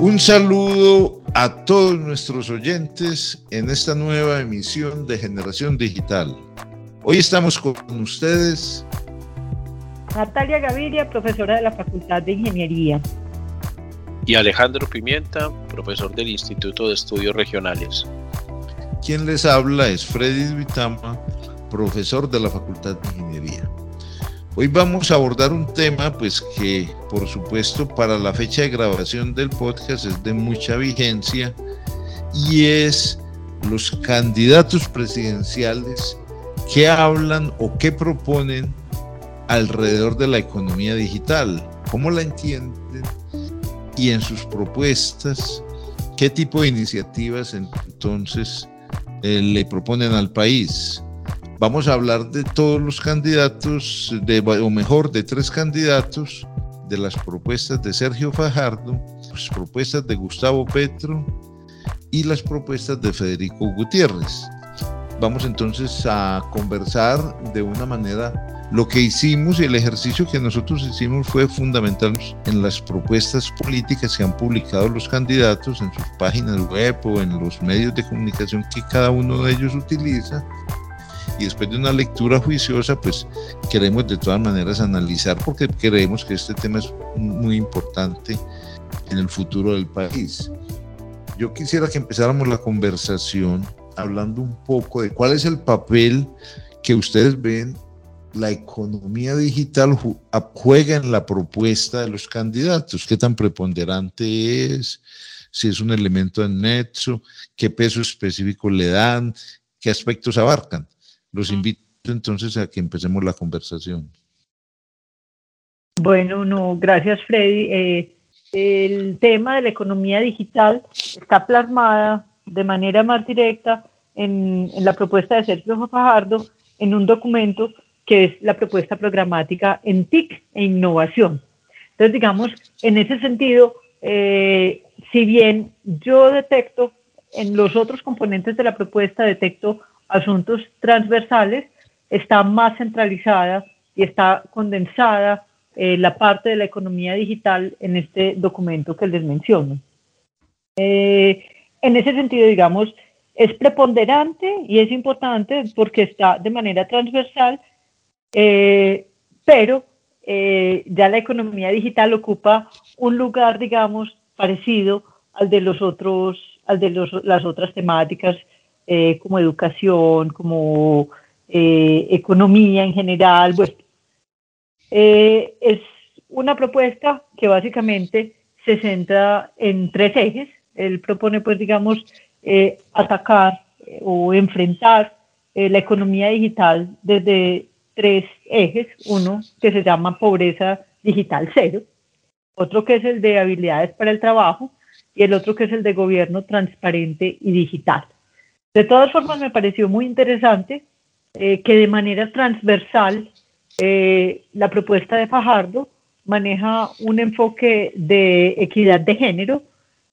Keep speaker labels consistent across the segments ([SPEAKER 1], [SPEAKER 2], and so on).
[SPEAKER 1] Un saludo a todos nuestros oyentes en esta nueva emisión de Generación Digital. Hoy estamos con ustedes.
[SPEAKER 2] Natalia Gaviria, profesora de la Facultad de Ingeniería.
[SPEAKER 3] Y Alejandro Pimienta, profesor del Instituto de Estudios Regionales.
[SPEAKER 1] Quien les habla es Freddy Vitama, profesor de la Facultad de Ingeniería. Hoy vamos a abordar un tema pues que por supuesto para la fecha de grabación del podcast es de mucha vigencia y es los candidatos presidenciales que hablan o que proponen alrededor de la economía digital, cómo la entienden y en sus propuestas, qué tipo de iniciativas entonces eh, le proponen al país. Vamos a hablar de todos los candidatos, de, o mejor, de tres candidatos, de las propuestas de Sergio Fajardo, las propuestas de Gustavo Petro y las propuestas de Federico Gutiérrez. Vamos entonces a conversar de una manera lo que hicimos y el ejercicio que nosotros hicimos fue fundamental en las propuestas políticas que han publicado los candidatos en sus páginas web o en los medios de comunicación que cada uno de ellos utiliza y después de una lectura juiciosa, pues queremos de todas maneras analizar porque creemos que este tema es muy importante en el futuro del país. Yo quisiera que empezáramos la conversación hablando un poco de cuál es el papel que ustedes ven la economía digital juega en la propuesta de los candidatos, qué tan preponderante es, si es un elemento en nexo, qué peso específico le dan, qué aspectos abarcan. Los invito entonces a que empecemos la conversación.
[SPEAKER 2] Bueno, no, gracias Freddy. Eh, el tema de la economía digital está plasmada de manera más directa en, la propuesta de Sergio Fajardo en un documento que es la propuesta programática en TIC e innovación. Entonces, digamos, en ese sentido, eh, si bien yo detecto en los otros componentes de la propuesta, detecto asuntos transversales, está más centralizada y está condensada eh, la parte de la economía digital en este documento que les menciono. Eh, en ese sentido, digamos, es preponderante y es importante porque está de manera transversal, eh, pero ya la economía digital ocupa un lugar, digamos, parecido al de los otros, al de los, las otras temáticas eh, como educación, como eh, economía en general. Bueno, eh, es una propuesta que básicamente se centra en tres ejes. Él propone, pues, digamos, atacar o enfrentar la economía digital desde tres ejes. Uno que se llama pobreza digital cero, otro que es el de habilidades para el trabajo y el otro que es el de gobierno transparente y digital. De todas formas, me pareció muy interesante eh, que de manera transversal eh, la propuesta de Fajardo maneja un enfoque de equidad de género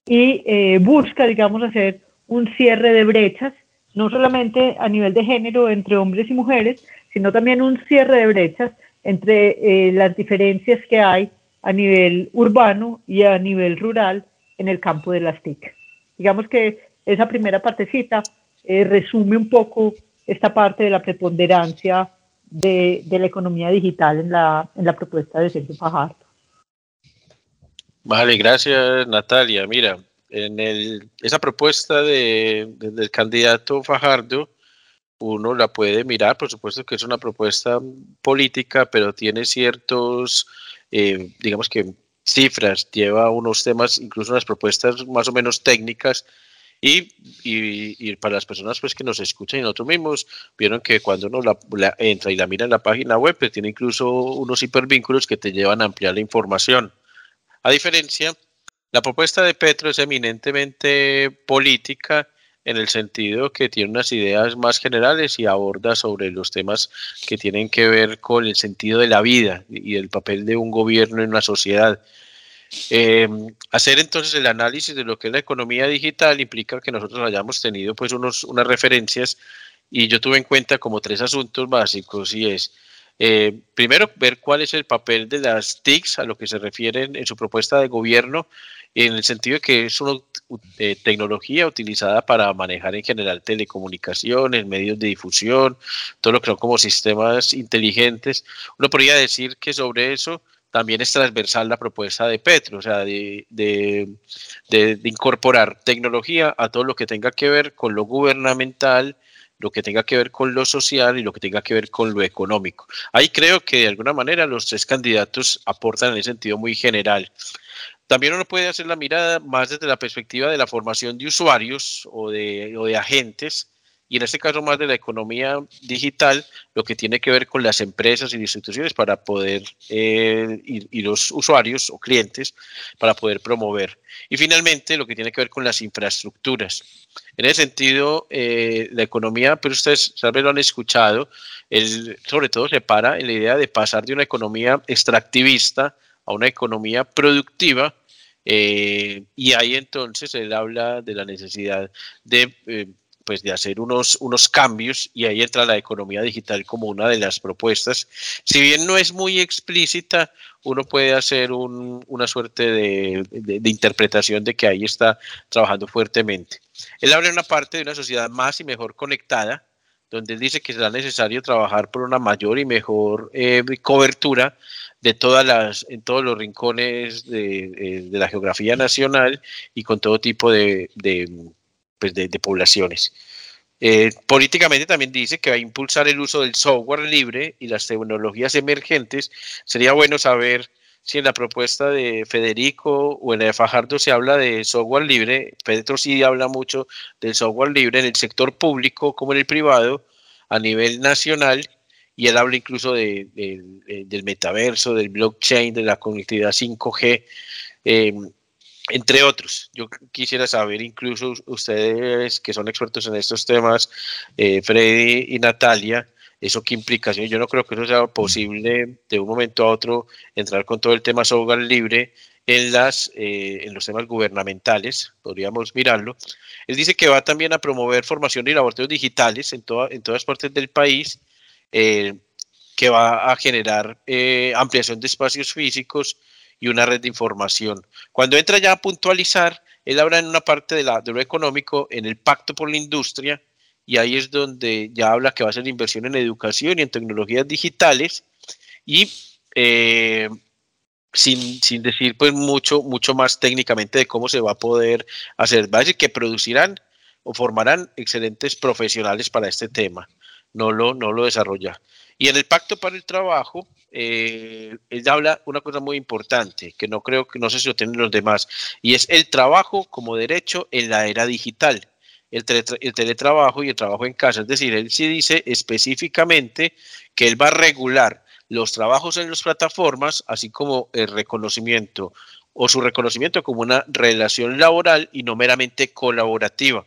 [SPEAKER 2] y eh, busca, digamos, hacer un cierre de brechas, no solamente a nivel de género entre hombres y mujeres, sino también un cierre de brechas entre las diferencias que hay a nivel urbano y a nivel rural en el campo de las TIC. Digamos que esa primera partecita eh, resume un poco esta parte de la preponderancia de, de, la economía digital en la, en la propuesta de Sergio Fajardo.
[SPEAKER 3] Vale, gracias Natalia. Mira, en el, esa propuesta de, del candidato Fajardo, uno la puede mirar, por supuesto que es una propuesta política, pero tiene ciertos, eh, digamos que cifras, lleva unos temas, incluso unas propuestas más o menos técnicas y, para las personas pues, que nos escuchan y nosotros mismos, vieron que cuando uno la, entra y la mira en la página web, pues, tiene incluso unos hipervínculos que te llevan a ampliar la información. A diferencia, la propuesta de Petro es eminentemente política en el sentido que tiene unas ideas más generales y aborda sobre los temas que tienen que ver con el sentido de la vida y el papel de un gobierno en una sociedad. Eh, hacer entonces el análisis de lo que es la economía digital implica que nosotros hayamos tenido pues unos, unas referencias y yo tuve en cuenta como tres asuntos básicos y es eh, primero ver cuál es el papel de las TICs a lo que se refieren en su propuesta de gobierno en el sentido de que es una eh, tecnología utilizada para manejar en general telecomunicaciones, medios de difusión, todo lo que son como sistemas inteligentes. Uno podría decir que sobre eso también es transversal la propuesta de Petro, o sea, de, incorporar tecnología a todo lo que tenga que ver con lo gubernamental, lo que tenga que ver con lo social y lo que tenga que ver con lo económico. Ahí creo que de alguna manera los tres candidatos aportan en ese sentido muy general. También uno puede hacer la mirada más desde la perspectiva de la formación de usuarios o de agentes, y en este caso más de la economía digital, lo que tiene que ver con las empresas y instituciones para poder, eh, y, los usuarios o clientes, para poder promover. Y finalmente, lo que tiene que ver con las infraestructuras. En ese sentido, eh, la economía, pero ustedes tal vez lo han escuchado, sobre todo se para en la idea de pasar de una economía extractivista a una economía productiva, eh, y ahí entonces él habla de la necesidad de pues de hacer unos, unos cambios y ahí entra la economía digital como una de las propuestas. Si bien no es muy explícita, uno puede hacer una suerte de, interpretación de que ahí está trabajando fuertemente. Él habla en una parte de una sociedad más y mejor conectada, donde él dice que será necesario trabajar por una mayor y mejor eh, cobertura de todas las, en todos los rincones de, eh, la geografía nacional y con todo tipo de pues, de, poblaciones. Eh, políticamente también dice que va a impulsar el uso del software libre y las tecnologías emergentes. Sería bueno saber si en la propuesta de Federico o en la de Fajardo se habla de software libre. Pedro sí habla mucho del software libre en el sector público como en el privado a nivel nacional y él habla incluso de, del metaverso, del blockchain, de la conectividad 5G entre otros. Yo quisiera saber, incluso ustedes que son expertos en estos temas, eh, Freddy y Natalia, eso qué implicaciones. Yo no creo que eso sea posible de un momento a otro entrar con todo el tema software libre en, las, eh, en los temas gubernamentales, podríamos mirarlo. Él dice que va también a promover formación y laboratorios digitales en, en todas partes del país, eh, que va a generar ampliación de espacios físicos, y una red de información. Cuando entra ya a puntualizar, él habla en una parte de, la, lo económico, en el pacto por la industria, y ahí es donde ya habla que va a ser inversión en educación y en tecnologías digitales, y eh, sin, sin, decir pues mucho, mucho más técnicamente de cómo se va a poder hacer. Va a decir que producirán o formarán excelentes profesionales para este tema. No lo, no lo desarrolla. Y en el pacto para el trabajo, eh, él habla una cosa muy importante, que no creo que no sé si lo tienen los demás, y es el trabajo como derecho en la era digital. El, teletrabajo y el trabajo en casa. Es decir, él sí dice específicamente que él va a regular los trabajos en las plataformas, así como el reconocimiento o su reconocimiento como una relación laboral y no meramente colaborativa.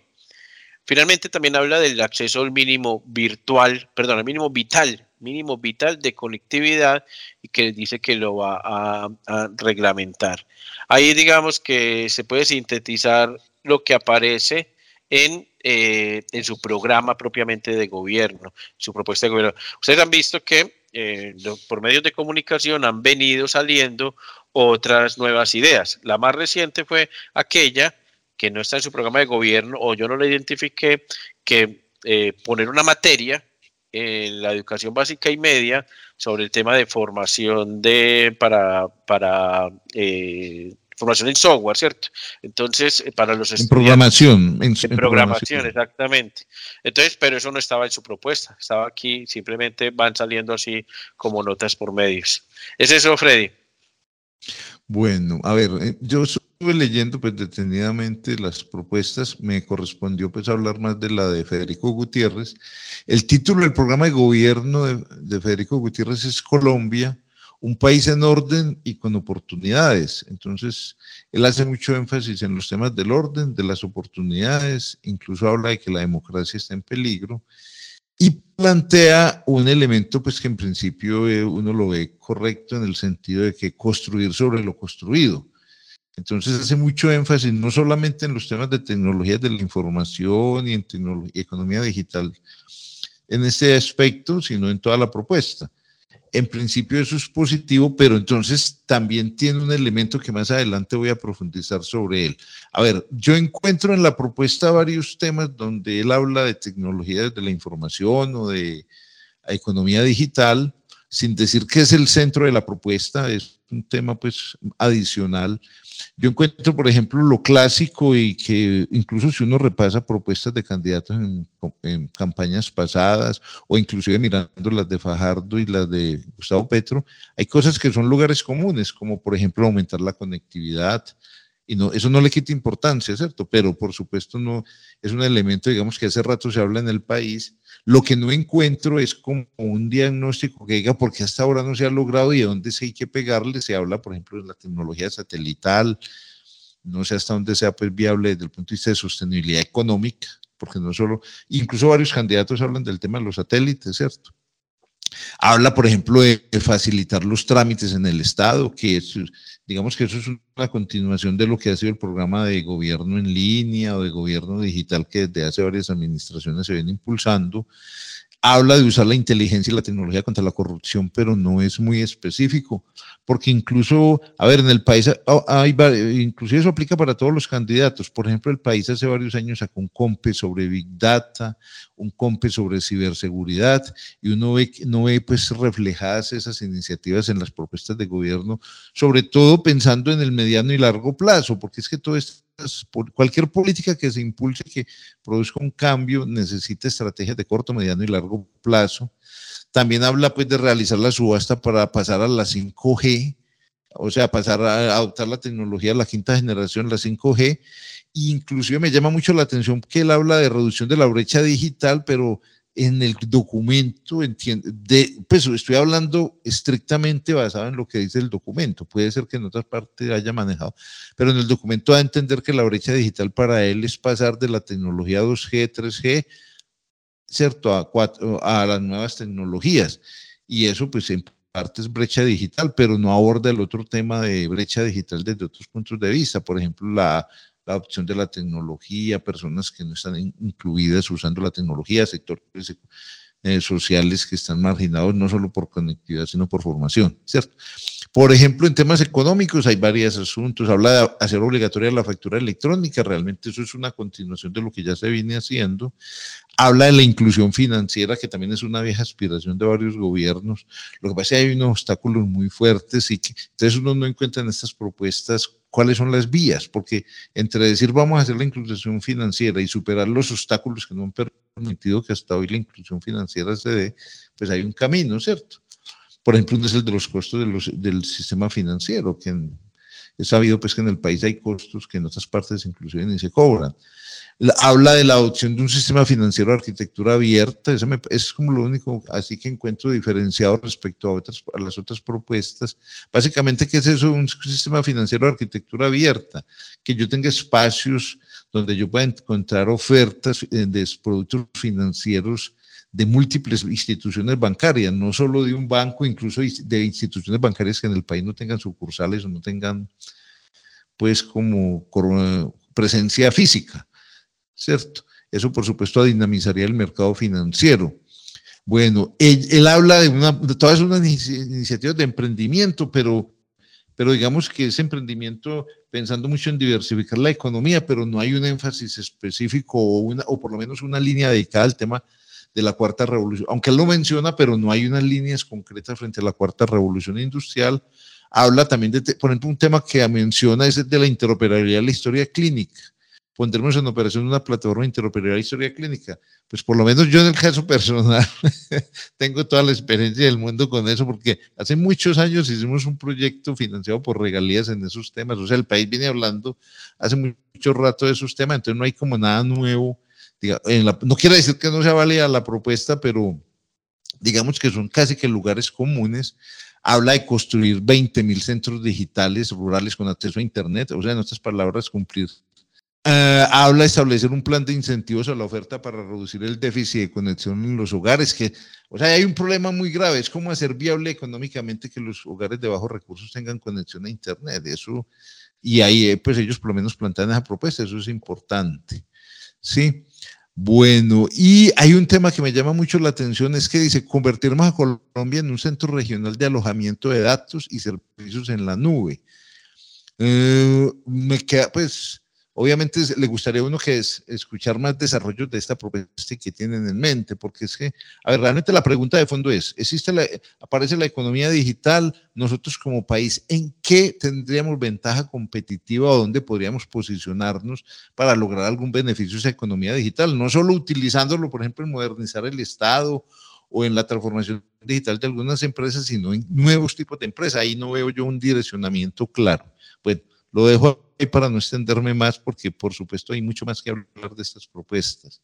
[SPEAKER 3] Finalmente también habla del acceso al mínimo virtual, perdón, al mínimo vital mínimo vital de conectividad y que dice que lo va a, reglamentar. Ahí digamos que se puede sintetizar lo que aparece en, eh, en su programa propiamente de gobierno, su propuesta de gobierno. Ustedes han visto que eh, por medios de comunicación han venido saliendo otras nuevas ideas. La más reciente fue aquella que no está en su programa de gobierno o yo no la identifiqué, que eh, poner una materia en la educación básica y media sobre el tema de formación de para para eh, formación en software, ¿cierto? Entonces, eh, para los
[SPEAKER 1] en programación,
[SPEAKER 3] en, programación, exactamente. Entonces, pero eso no estaba en su propuesta, estaba aquí, simplemente van saliendo así como notas por medios. ¿Es eso, Freddy?
[SPEAKER 1] Bueno, a ver, eh, yo estuve leyendo pues detenidamente las propuestas, me correspondió pues hablar más de la de Federico Gutiérrez. El título del programa de gobierno de, Federico Gutiérrez es Colombia, un país en orden y con oportunidades. Entonces, él hace mucho énfasis en los temas del orden, de las oportunidades, incluso habla de que la democracia está en peligro y plantea un elemento pues que en principio eh, uno lo ve correcto en el sentido de que construir sobre lo construido. Entonces hace mucho énfasis no solamente en los temas de tecnologías de la información y en economía digital en este aspecto, sino en toda la propuesta. en principio eso es positivo, pero entonces también tiene un elemento que más adelante voy a profundizar sobre él. A ver, yo encuentro en la propuesta varios temas donde él habla de tecnologías de la información o de economía digital, sin decir que es el centro de la propuesta, es un tema pues adicional. Yo encuentro, por ejemplo, lo clásico y que incluso si uno repasa propuestas de candidatos en, campañas pasadas o inclusive mirando las de Fajardo y las de Gustavo Petro, hay cosas que son lugares comunes, como por ejemplo aumentar la conectividad, y no, eso no le quita importancia, ¿cierto? Pero por supuesto no es un elemento, digamos, que hace rato se habla en el país. Lo que no encuentro es como un diagnóstico que diga por qué hasta ahora no se ha logrado y de dónde se hay que pegarle. Se habla, por ejemplo, de la tecnología satelital, no sé hasta dónde sea pues, viable desde el punto de vista de sostenibilidad económica, porque no solo, incluso varios candidatos hablan del tema de los satélites, ¿cierto? Habla, por ejemplo, de facilitar los trámites en el Estado, que es, digamos que eso es una continuación de lo que ha sido el programa de gobierno en línea o de gobierno digital que desde hace varias administraciones se viene impulsando habla de usar la inteligencia y la tecnología contra la corrupción, pero no es muy específico, porque incluso, a ver, en el país, hay, inclusive eso aplica para todos los candidatos. Por ejemplo, el país hace varios años sacó un COMPE sobre Big Data, un COMPE sobre ciberseguridad, y uno ve, no ve pues reflejadas esas iniciativas en las propuestas de gobierno, sobre todo pensando en el mediano y largo plazo, porque es que todo esto cualquier política que se impulse, que produzca un cambio, necesita estrategias de corto, mediano y largo plazo. También habla pues de realizar la subasta para pasar a la 5G, o sea, pasar a adoptar la tecnología de la quinta generación, la 5G. Inclusive me llama mucho la atención que él habla de reducción de la brecha digital, pero en el documento, entiende, de, pues estoy hablando estrictamente basado en lo que dice el documento, puede ser que en otras partes haya manejado, pero en el documento da a entender que la brecha digital para él es pasar de la tecnología 2G, 3G, ¿cierto?, a, a las nuevas tecnologías. Y eso pues en parte es brecha digital, pero no aborda el otro tema de brecha digital desde otros puntos de vista, por ejemplo, la la adopción de la tecnología, personas que no están incluidas usando la tecnología, sectores eh, sociales que están marginados no solo por conectividad, sino por formación, ¿cierto? Por ejemplo, en temas económicos hay varios asuntos. Habla de hacer obligatoria la factura electrónica, realmente eso es una continuación de lo que ya se viene haciendo. Habla de la inclusión financiera, que también es una vieja aspiración de varios gobiernos. Lo que pasa es que hay unos obstáculos muy fuertes y que entonces uno no encuentra en estas propuestas cuáles son las vías, porque entre decir vamos a hacer la inclusión financiera y superar los obstáculos que no han permitido que hasta hoy la inclusión financiera se dé, pues hay un camino, ¿cierto? Por ejemplo, es el de los costos del sistema financiero, que he sabido pues que en el país hay costos que en otras partes inclusive ni se cobran habla de la adopción de un sistema financiero de arquitectura abierta, eso es como lo único así que encuentro diferenciado respecto a, otras, a las otras propuestas. Básicamente, ¿qué es eso? Un sistema financiero de arquitectura abierta, que yo tenga espacios donde yo pueda encontrar ofertas eh, de productos financieros de múltiples instituciones bancarias, no solo de un banco, incluso de instituciones bancarias que en el país no tengan sucursales o no tengan, pues, como presencia física. ¿cierto? Eso, por supuesto, dinamizaría el mercado financiero. Bueno, él, habla de, una, de todas unas iniciativas de emprendimiento, pero, pero digamos que ese emprendimiento pensando mucho en diversificar la economía, pero no hay un énfasis específico o, una, o por lo menos una línea dedicada al tema de la cuarta revolución, aunque él lo menciona, pero no hay unas líneas concretas frente a la cuarta revolución industrial. Habla también de, por ejemplo, un tema que menciona es de la interoperabilidad de la historia clínica pondremos en operación una plataforma interoperable de historia clínica. Pues por lo menos yo en el caso personal tengo toda la experiencia del mundo con eso, porque hace muchos años hicimos un proyecto financiado por regalías en esos temas. O sea, el país viene hablando hace mucho rato de esos temas, entonces no hay como nada nuevo. no quiere decir que no sea válida la propuesta, pero digamos que son casi que lugares comunes habla de construir 20 mil centros digitales rurales con acceso a Internet, o sea, en otras palabras, cumplir eh, habla de establecer un plan de incentivos a la oferta para reducir el déficit de conexión en los hogares, que, o sea, hay un problema muy grave, es como hacer viable económicamente que los hogares de bajos recursos tengan conexión a Internet, eso, y ahí, eh, pues ellos por lo menos plantean esa propuesta, eso es importante, ¿sí? Bueno, y hay un tema que me llama mucho la atención, es que dice convertirnos a Colombia en un centro regional de alojamiento de datos y servicios en la nube. Eh, me queda, pues, Obviamente le gustaría a uno que es escuchar más desarrollos de esta propuesta que tienen en mente, porque es que, a ver, realmente la pregunta de fondo es, ¿existe la, aparece la economía digital? Nosotros como país, ¿en qué tendríamos ventaja competitiva o dónde podríamos posicionarnos para lograr algún beneficio de esa economía digital? No solo utilizándolo, por ejemplo, en modernizar el Estado o en la transformación digital de algunas empresas, sino en nuevos tipos de empresas. Ahí no veo yo un direccionamiento claro. Bueno, lo dejo ahí para no extenderme más porque por supuesto hay mucho más que hablar de estas propuestas.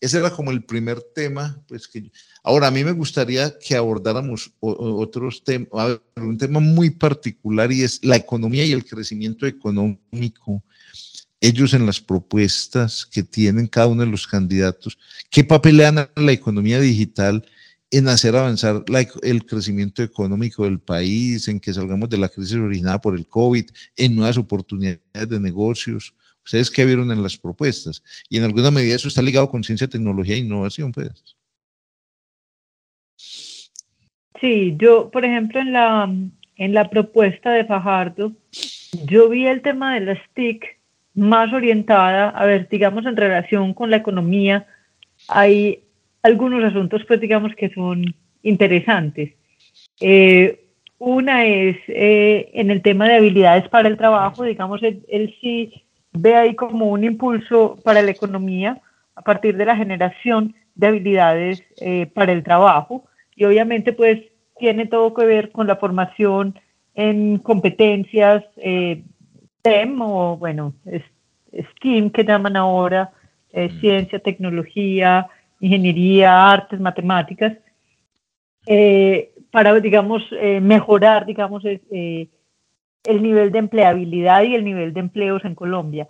[SPEAKER 1] Ese era como el primer tema, pues que ahora a mí me gustaría que abordáramos otros temas, un tema muy particular y es la economía y el crecimiento económico. Ellos en las propuestas que tienen cada uno de los candidatos, ¿qué papel le dan a la economía digital en hacer avanzar el crecimiento económico del país, en que salgamos de la crisis originada por el COVID, en nuevas oportunidades de negocios. ¿Ustedes qué vieron en las propuestas? Y en alguna medida eso está ligado con ciencia, tecnología e innovación, pues.
[SPEAKER 2] Sí, yo, por ejemplo, en la, en la propuesta de Fajardo, yo vi el tema de las TIC más orientada, a ver, digamos, en relación con la economía. Hay algunos asuntos, pues digamos que son interesantes. Eh, una es eh, en el tema de habilidades para el trabajo, digamos, él, sí ve ahí como un impulso para la economía a partir de la generación de habilidades eh, para el trabajo y obviamente pues tiene todo que ver con la formación en competencias STEM o bueno, STEAM que llaman ahora, mm. ciencia, tecnología, ingeniería, artes, matemáticas, eh, para, digamos, eh, mejorar, digamos, eh, el nivel de empleabilidad y el nivel de empleos en Colombia.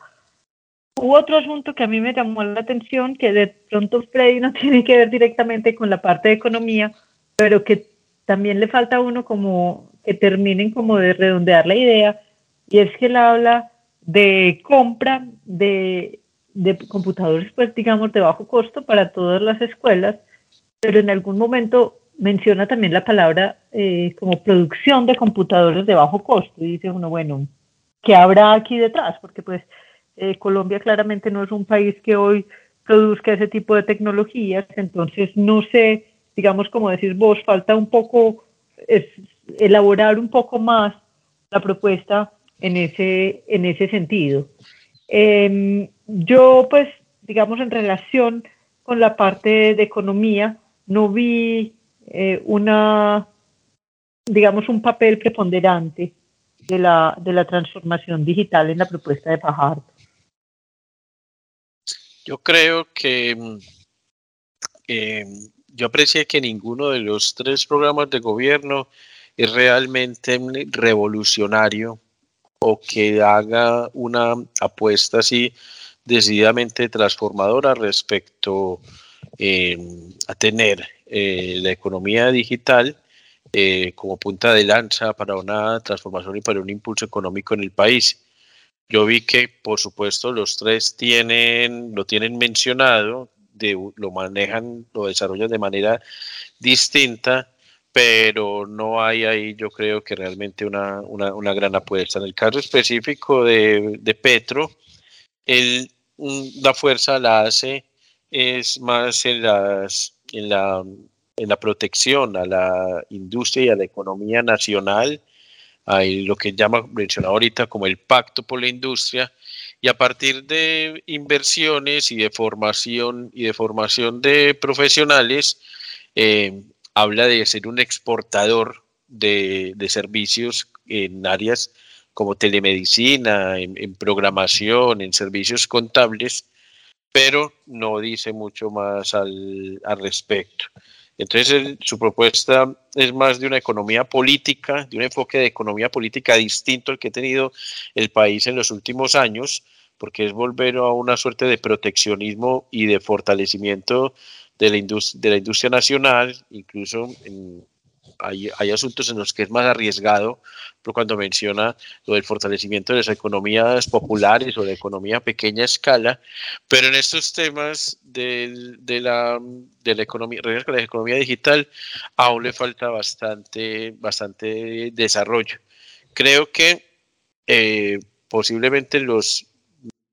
[SPEAKER 2] Hubo otro asunto que a mí me llamó la atención, que de pronto Freddy no tiene que ver directamente con la parte de economía, pero que también le falta a uno como que terminen como de redondear la idea, y es que él habla de compra de de computadores, pues digamos, de bajo costo para todas las escuelas, pero en algún momento menciona también la palabra eh, como producción de computadores de bajo costo. Y dice uno, bueno, ¿qué habrá aquí detrás? Porque pues eh, Colombia claramente no es un país que hoy produzca ese tipo de tecnologías, entonces no sé, digamos, como decir vos, falta un poco es, elaborar un poco más la propuesta en ese, en ese sentido. Eh, yo, pues, digamos, en relación con la parte de economía, no vi eh, una, digamos, un papel preponderante de la, de la transformación digital en la propuesta de Fajardo.
[SPEAKER 3] Yo creo que mm, eh, yo aprecié que ninguno de los tres programas de gobierno es realmente revolucionario o que haga una apuesta así decididamente transformadora respecto eh, a tener eh, la economía digital eh, como punta de lanza para una transformación y para un impulso económico en el país. Yo vi que, por supuesto, los tres tienen, lo tienen mencionado, lo manejan, lo desarrollan de manera distinta, pero no hay ahí, yo creo que realmente una, una, una gran apuesta. En el caso específico de, de Petro, el la fuerza la hace es más en, las, en, la, en la protección a la industria y a la economía nacional, hay lo que llama mencionado ahorita como el pacto por la industria, y a partir de inversiones y de formación y de formación de profesionales, eh, habla de ser un exportador de, de servicios en áreas como telemedicina, en, programación, en servicios contables, pero no dice mucho más al, respecto. Entonces, su propuesta es más de una economía política, de un enfoque de economía política distinto al que ha tenido el país en los últimos años, porque es volver a una suerte de proteccionismo y de fortalecimiento de la, industria, de la industria nacional, incluso hay, hay, asuntos en los que es más arriesgado, pero cuando menciona lo del fortalecimiento de las economías populares o de economía pequeña escala, pero en estos temas de, de la, de la economía, la economía digital aún le falta bastante, bastante desarrollo. Creo que eh, posiblemente los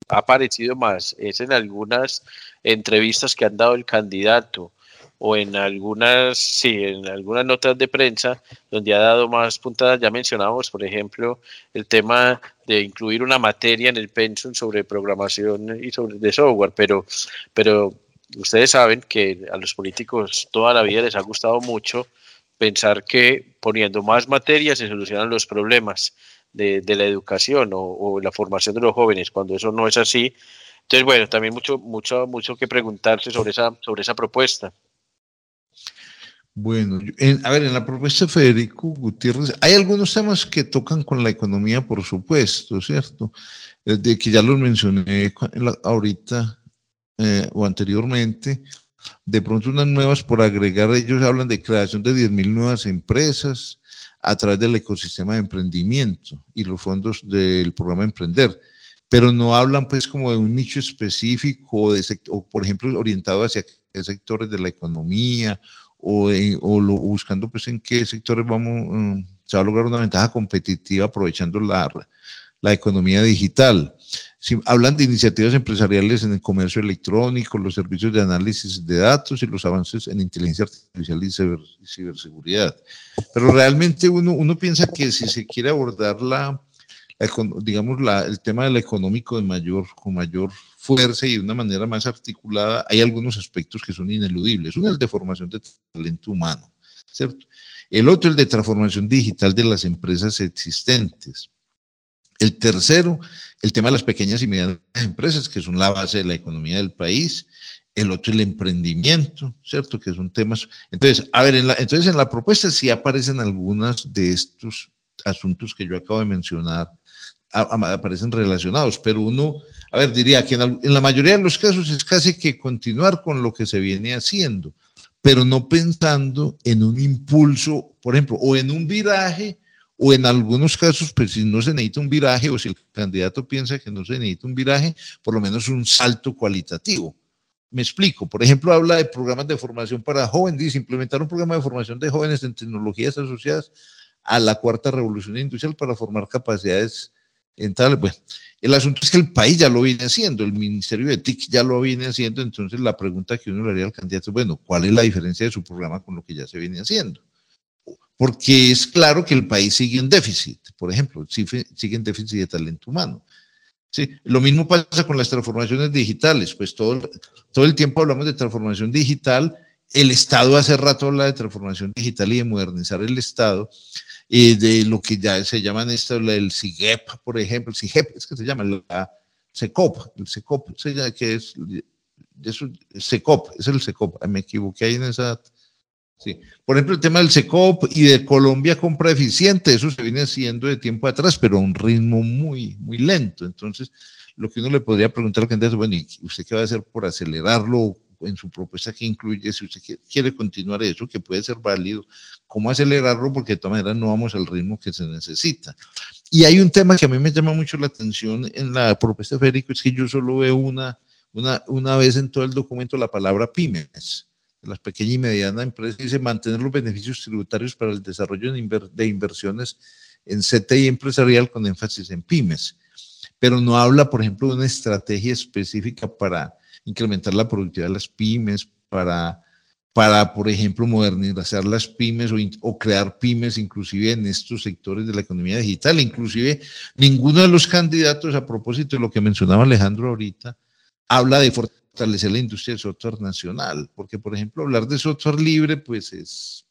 [SPEAKER 3] ha aparecido más es en algunas entrevistas que han dado el candidato o en algunas, sí, en algunas notas de prensa donde ha dado más puntadas. Ya mencionamos, por ejemplo, el tema de incluir una materia en el pensum sobre programación y sobre de software, pero, pero ustedes saben que a los políticos toda la vida les ha gustado mucho pensar que poniendo más materias se solucionan los problemas de, la educación o, la formación de los jóvenes, cuando eso no es así. Entonces, bueno, también mucho, mucho, mucho que preguntarse sobre esa, sobre esa propuesta.
[SPEAKER 1] Bueno, a ver, en la propuesta de Federico Gutiérrez hay algunos temas que tocan con la economía, por supuesto, ¿cierto? De que ya los mencioné ahorita eh, o anteriormente. De pronto unas nuevas por agregar, ellos hablan de creación de 10.000 nuevas empresas a través del ecosistema de emprendimiento y los fondos del programa Emprender, pero no hablan pues como de un nicho específico de o por ejemplo orientado hacia sectores de la economía o, o lo, buscando pues en qué sectores vamos, mm, se va a lograr una ventaja competitiva aprovechando la, la economía digital. Si, hablan de iniciativas empresariales en el comercio electrónico, los servicios de análisis de datos y los avances en inteligencia artificial y, ciberseguridad. Pero realmente uno, uno piensa que si se quiere abordar la, digamos, la, el tema del económico de mayor, con mayor fuerza y de una manera más articulada, hay algunos aspectos que son ineludibles. Uno es el de formación de talento humano, ¿cierto? El otro es el de transformación digital de las empresas existentes. El tercero, el tema de las pequeñas y medianas empresas, que son la base de la economía del país. El otro, el emprendimiento, ¿cierto? Que son temas. Entonces, a ver, en la, entonces en la propuesta sí aparecen algunos de estos asuntos que yo acabo de mencionar, aparecen relacionados, pero uno, a ver, diría que en, la mayoría de los casos es casi que continuar con lo que se viene haciendo, pero no pensando en un impulso, por ejemplo, o en un viraje, o en algunos casos, pues si no se necesita un viraje, o si el candidato piensa que no se necesita un viraje, por lo menos un salto cualitativo. Me explico, por ejemplo, habla de programas de formación para jóvenes, dice implementar un programa de formación de jóvenes en tecnologías asociadas a la cuarta revolución industrial para formar capacidades en tal, bueno, el asunto es que el país ya lo viene haciendo, el Ministerio de TIC ya lo viene haciendo, entonces la pregunta que uno le haría al candidato es, bueno, ¿cuál es la diferencia de su programa con lo que ya se viene haciendo? Porque es claro que el país sigue en déficit, por ejemplo, sigue en déficit de talento humano. Sí, lo mismo pasa con las transformaciones digitales, pues todo, todo el tiempo hablamos de transformación digital, el Estado hace rato habla de transformación digital y de modernizar el Estado, y de lo que ya se llaman esto, el CIGEP, por ejemplo, el CIGEP es que se llama, la SECOP, el SECOP, que es, es SECOP, es el SECOP, me equivoqué ahí en esa... Por ejemplo, el tema del SECOP y de Colombia compra eficiente, eso se viene haciendo de tiempo atrás, pero a un ritmo muy, muy lento. Entonces, lo que uno le podría preguntar al candidato, bueno, ¿y usted qué va a hacer por acelerarlo? en su propuesta que incluye, si usted quiere continuar eso, que puede ser válido, cómo acelerarlo, porque de todas maneras no vamos al ritmo que se necesita. Y hay un tema que a mí me llama mucho la atención en la propuesta de Federico, es que yo solo veo una, una, una vez en todo el documento la palabra pymes, las pequeñas y medianas empresas, dice mantener los beneficios tributarios para el desarrollo de inversiones en CTI empresarial con énfasis en pymes, pero no habla, por ejemplo, de una estrategia específica para incrementar la productividad de las pymes, para, para por ejemplo, modernizar las pymes o, o, crear pymes inclusive en estos sectores de la economía digital. Inclusive, ninguno de los candidatos, a propósito de lo que mencionaba Alejandro ahorita, habla de fortalecer la industria del software nacional, porque, por ejemplo, hablar de software libre, pues es,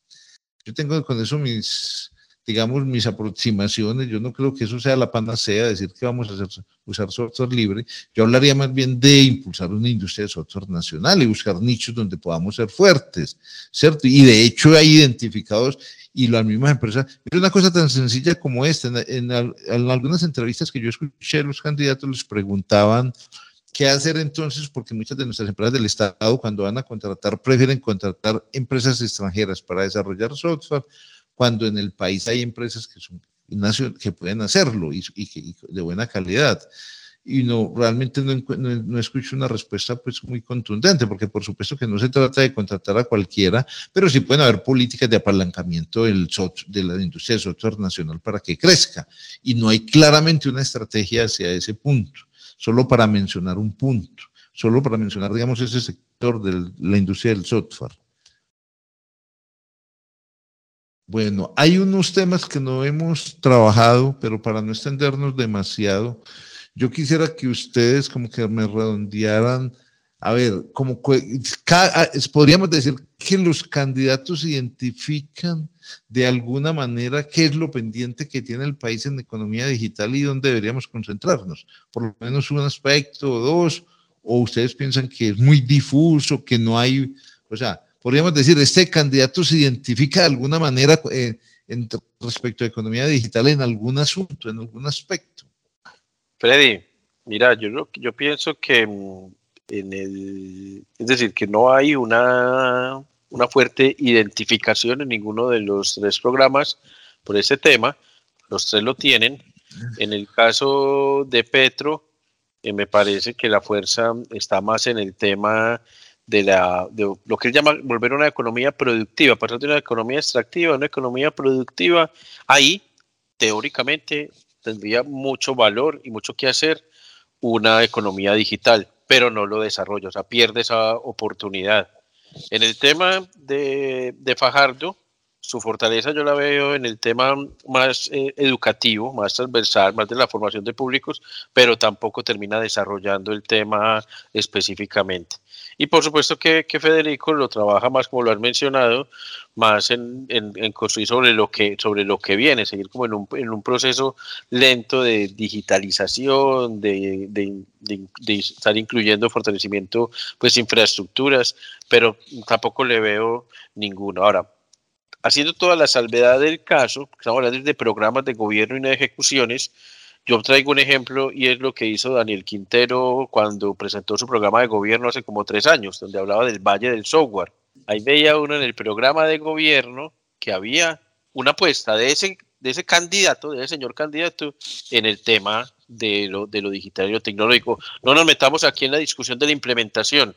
[SPEAKER 1] yo tengo con eso mis, digamos, mis aproximaciones. Yo no creo que eso sea la panacea, decir que vamos a hacer, usar software libre. Yo hablaría más bien de impulsar una industria de software nacional y buscar nichos donde podamos ser fuertes, ¿cierto? Y de hecho hay identificados y las mismas empresas. Es una cosa tan sencilla como esta. En, en algunas entrevistas que yo escuché, los candidatos les preguntaban ¿Qué hacer entonces? Porque muchas de nuestras empresas del Estado, cuando van a contratar, prefieren contratar empresas extranjeras para desarrollar software cuando en el país hay empresas que, son, que pueden hacerlo y, y de buena calidad y no, realmente no, no, escucho una respuesta pues muy contundente, porque por supuesto que no se trata de contratar a cualquiera, pero sí pueden haber políticas de apalancamiento del de la industria del software nacional para que crezca. Y no hay claramente una estrategia hacia ese punto, solo para mencionar un punto, solo para mencionar, digamos, ese sector de la industria del software. Bueno, hay unos temas que no hemos trabajado, pero para no extendernos demasiado, yo quisiera que ustedes como que me redondearan, a ver, como podríamos decir que los candidatos identifican de alguna manera qué es lo pendiente que tiene el país en economía digital y dónde deberíamos concentrarnos, por lo menos un aspecto o dos, o ustedes piensan que es muy difuso, que no hay, o sea, podríamos decir, este candidato se identifica de alguna manera eh, respecto a economía digital en algún asunto, en algún aspecto.
[SPEAKER 3] Freddy, mira, yo, yo pienso que mm, en el, es decir, que no hay una, una fuerte identificación en ninguno de los tres programas por ese tema. Los tres lo tienen. En el caso de Petro, eh, me parece que la fuerza está más en el tema de, la, de lo que él llama volver a una economía productiva, pasar de una economía extractiva a una economía productiva. Ahí, teóricamente, tendría mucho valor y mucho que hacer una economía digital, pero no lo desarrolla, o sea, pierde esa oportunidad. En el tema de, Fajardo, su fortaleza yo la veo en el tema más eh, educativo, más transversal, más de la formación de públicos, pero tampoco termina desarrollando el tema específicamente. Y por supuesto que, Federico lo trabaja más, como lo has mencionado, más en, construir sobre lo, que, sobre lo que viene, seguir como en un, en un proceso lento de digitalización, de, estar incluyendo fortalecimiento, pues infraestructuras, pero tampoco le veo ninguno. Ahora, haciendo toda la salvedad del caso, estamos hablando de programas de gobierno y no de ejecuciones, yo traigo un ejemplo y es lo que hizo Daniel Quintero cuando presentó su programa de gobierno hace como tres años, donde hablaba del Valle del Software. Ahí veía uno en el programa de gobierno que había una apuesta de ese, de ese candidato, de ese señor candidato, en el tema de lo, de lo digital y lo tecnológico. No nos metamos aquí en la discusión de la implementación,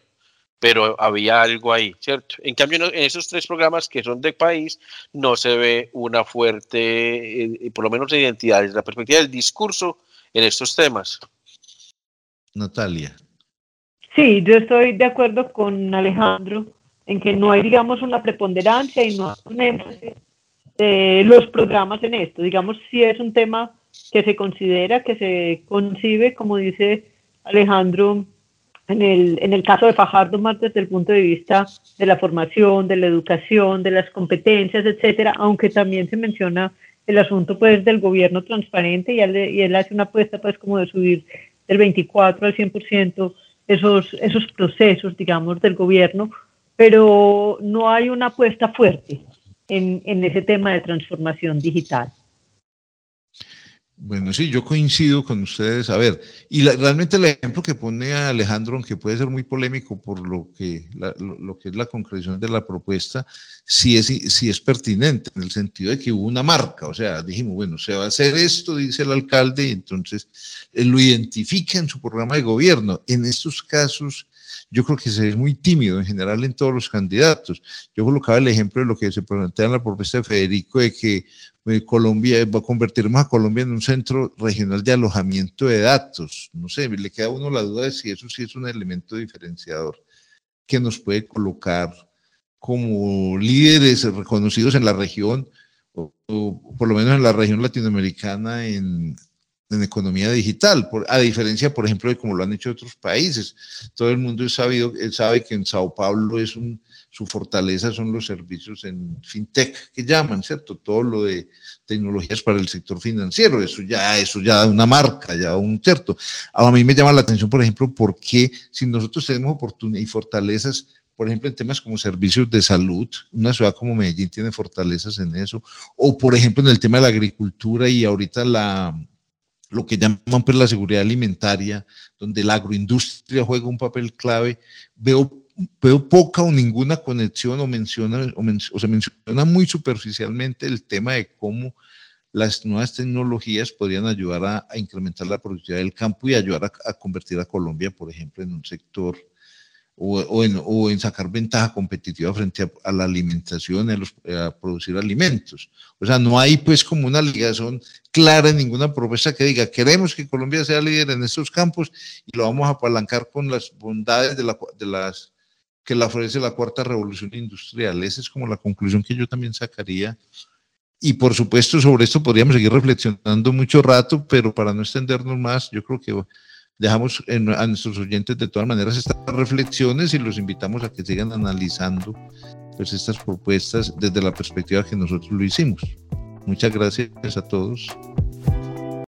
[SPEAKER 3] pero había algo ahí, ¿cierto? En cambio, en esos tres programas que son de país, no se ve una fuerte, eh, por lo menos identidad desde la perspectiva del discurso en estos temas.
[SPEAKER 1] Natalia.
[SPEAKER 2] Sí, yo estoy de acuerdo con Alejandro en que no hay, digamos, una preponderancia y no hay un énfasis de los programas en esto. Digamos, si es un tema que se considera, que se concibe, como dice Alejandro, en el, en el caso de Fajardo más desde el punto de vista de la formación, de la educación, de las competencias, etcétera, aunque también se menciona el asunto pues del gobierno transparente y él, y él hace una apuesta pues como de subir del 24 al 100% esos, esos procesos, digamos, del gobierno, pero no hay una apuesta fuerte en, en ese tema de transformación digital.
[SPEAKER 1] Bueno, sí, yo coincido con ustedes. A ver, y realmente el ejemplo que pone Alejandro, aunque puede ser muy polémico por lo que, lo, que es la concreción de la propuesta, sí es, sí es pertinente en el sentido de que hubo una marca. O sea, dijimos, bueno, se va a hacer esto, dice el alcalde, y entonces él lo identifica en su programa de gobierno. En estos casos, yo creo que se es muy tímido en general en todos los candidatos. Yo colocaba el ejemplo de lo que se plantea en la propuesta de Federico de que eh, Colombia, va a convertirnos a Colombia en un centro regional de alojamiento de datos. No sé, le queda a uno la duda de si eso sí es un elemento diferenciador que nos puede colocar como líderes reconocidos en la región, o, por lo menos en la región latinoamericana, en, en economía digital, a diferencia, por ejemplo, de como lo han hecho otros países. Todo el mundo es sabido, sabe que en Sao Paulo es su fortaleza son los servicios en fintech que llaman, ¿cierto? Todo lo de tecnologías para el sector financiero, eso ya, eso ya da una marca, ya un cierto. A mí me llama la atención, por ejemplo, por qué si nosotros tenemos oportunidades y fortalezas por ejemplo, en temas como servicios de salud, una ciudad como Medellín tiene fortalezas en eso, o por ejemplo en el tema de la agricultura y ahorita la, lo que llaman pues, la seguridad alimentaria, donde la agroindustria juega un papel clave, veo veo poca o ninguna conexión o menciona o, se menciona muy superficialmente el tema de cómo las nuevas tecnologías podrían ayudar a, incrementar la productividad del campo y ayudar a, convertir a Colombia, por ejemplo, en un sector o, en, sacar ventaja competitiva frente a, la alimentación, a, producir alimentos. O sea, no hay pues como una ligación clara en ninguna propuesta que diga, queremos que Colombia sea líder en estos campos y lo vamos a apalancar con las bondades de, de las que le ofrece la cuarta revolución industrial. Esa es como la conclusión que yo también sacaría y por supuesto, sobre esto podríamos seguir reflexionando mucho rato, pero para no extendernos más, yo creo que dejamos a nuestros oyentes de todas maneras estas reflexiones y los invitamos a que sigan analizando pues, estas propuestas desde la perspectiva que nosotros lo hicimos. Muchas gracias a todos.